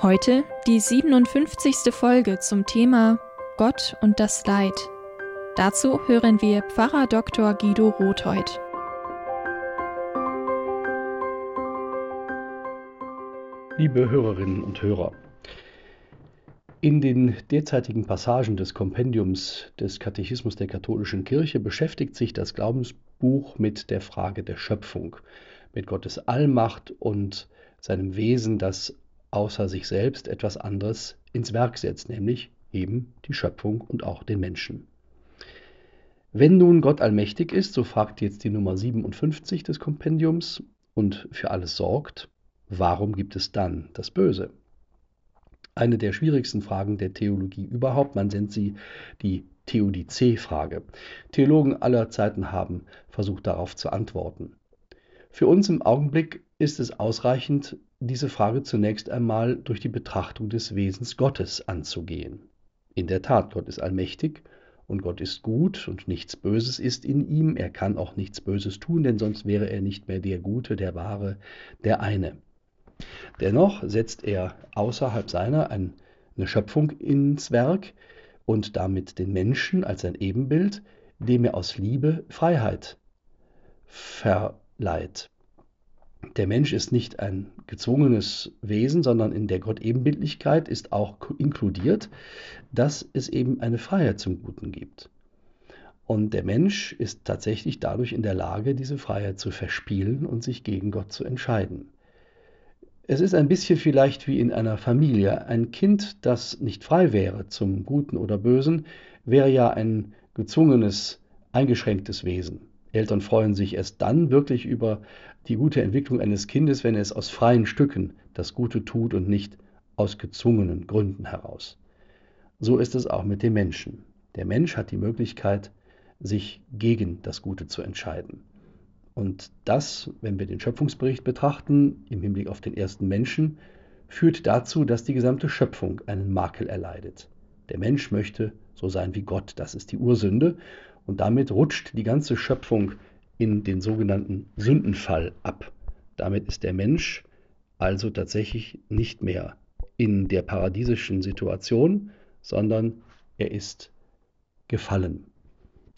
Heute die 57. Folge zum Thema Gott und das Leid. Dazu hören wir Pfarrer Dr. Guido Rothheut. Liebe Hörerinnen und Hörer, in den derzeitigen Passagen des Kompendiums des Katechismus der katholischen Kirche beschäftigt sich das Glaubensbuch mit der Frage der Schöpfung, mit Gottes Allmacht und seinem Wesen, das außer sich selbst etwas anderes ins Werk setzt, nämlich eben die Schöpfung und auch den Menschen. Wenn nun Gott allmächtig ist, so fragt jetzt die Nummer 57 des Kompendiums und für alles sorgt, warum gibt es dann das Böse? Eine der schwierigsten Fragen der Theologie überhaupt, man nennt sie die Theodizee-Frage. Theologen aller Zeiten haben versucht darauf zu antworten. Für uns im Augenblick ist es ausreichend, diese Frage zunächst einmal durch die Betrachtung des Wesens Gottes anzugehen. In der Tat, Gott ist allmächtig und Gott ist gut und nichts Böses ist in ihm. Er kann auch nichts Böses tun, denn sonst wäre er nicht mehr der Gute, der Wahre, der eine. Dennoch setzt er außerhalb seiner eine Schöpfung ins Werk und damit den Menschen als ein Ebenbild, dem er aus Liebe Freiheit verleiht. Der Mensch ist nicht ein gezwungenes Wesen, sondern in der Gottebenbildlichkeit ist auch inkludiert, dass es eben eine Freiheit zum Guten gibt. Und der Mensch ist tatsächlich dadurch in der Lage, diese Freiheit zu verspielen und sich gegen Gott zu entscheiden. Es ist ein bisschen vielleicht wie in einer Familie. Ein Kind, das nicht frei wäre zum Guten oder Bösen, wäre ja ein gezwungenes, eingeschränktes Wesen. Eltern freuen sich erst dann wirklich über die gute Entwicklung eines Kindes, wenn es aus freien Stücken das Gute tut und nicht aus gezwungenen Gründen heraus. So ist es auch mit dem Menschen. Der Mensch hat die Möglichkeit, sich gegen das Gute zu entscheiden. Und das, wenn wir den Schöpfungsbericht betrachten, im Hinblick auf den ersten Menschen, führt dazu, dass die gesamte Schöpfung einen Makel erleidet. Der Mensch möchte so sein wie Gott, das ist die Ursünde, und damit rutscht die ganze Schöpfung in den sogenannten Sündenfall ab. Damit ist der Mensch also tatsächlich nicht mehr in der paradiesischen Situation, sondern er ist gefallen.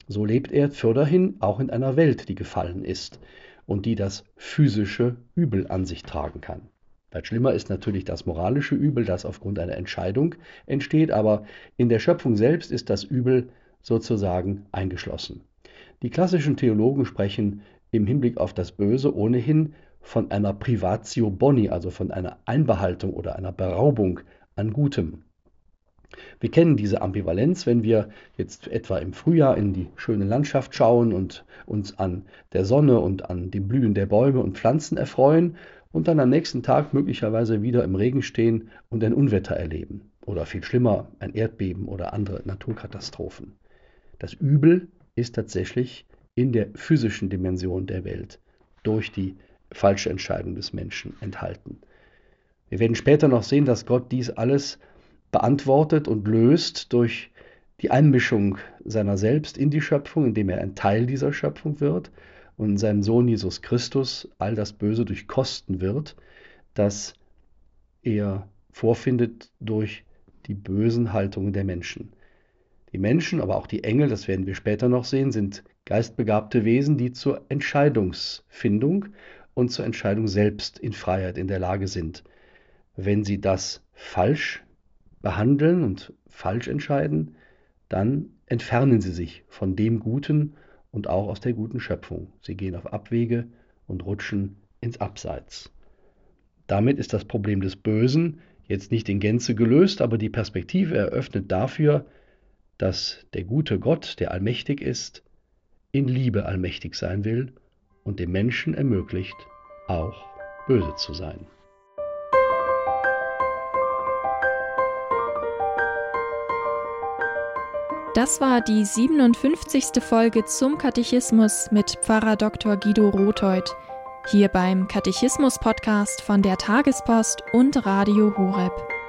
So lebt er fürderhin auch in einer Welt, die gefallen ist und die das physische Übel an sich tragen kann. Weit schlimmer ist natürlich das moralische Übel, das aufgrund einer Entscheidung entsteht, aber in der Schöpfung selbst ist das Übel sozusagen eingeschlossen. Die klassischen Theologen sprechen im Hinblick auf das Böse ohnehin von einer Privatio Boni, also von einer Einbehaltung oder einer Beraubung an Gutem. Wir kennen diese Ambivalenz, wenn wir jetzt etwa im Frühjahr in die schöne Landschaft schauen und uns an der Sonne und an dem Blühen der Bäume und Pflanzen erfreuen und dann am nächsten Tag möglicherweise wieder im Regen stehen und ein Unwetter erleben oder viel schlimmer ein Erdbeben oder andere Naturkatastrophen. Das Übel ist tatsächlich in der physischen Dimension der Welt durch die falsche Entscheidung des Menschen enthalten. Wir werden später noch sehen, dass Gott dies alles beantwortet und löst durch die Einmischung seiner selbst in die Schöpfung, indem er ein Teil dieser Schöpfung wird und in seinem Sohn Jesus Christus all das Böse durchkosten wird, das er vorfindet durch die bösen Haltungen der Menschen. Die Menschen, aber auch die Engel, das werden wir später noch sehen, sind geistbegabte Wesen, die zur Entscheidungsfindung und zur Entscheidung selbst in Freiheit in der Lage sind. Wenn sie das falsch behandeln und falsch entscheiden, dann entfernen sie sich von dem Guten und auch aus der guten Schöpfung. Sie gehen auf Abwege und rutschen ins Abseits. Damit ist das Problem des Bösen jetzt nicht in Gänze gelöst, aber die Perspektive eröffnet dafür, dass der gute Gott, der allmächtig ist, in Liebe allmächtig sein will und dem Menschen ermöglicht, auch böse zu sein. Das war die 57. Folge zum Katechismus mit Pfarrer Dr. Guido Rotheuth, hier beim Katechismus-Podcast von der Tagespost und Radio Horeb.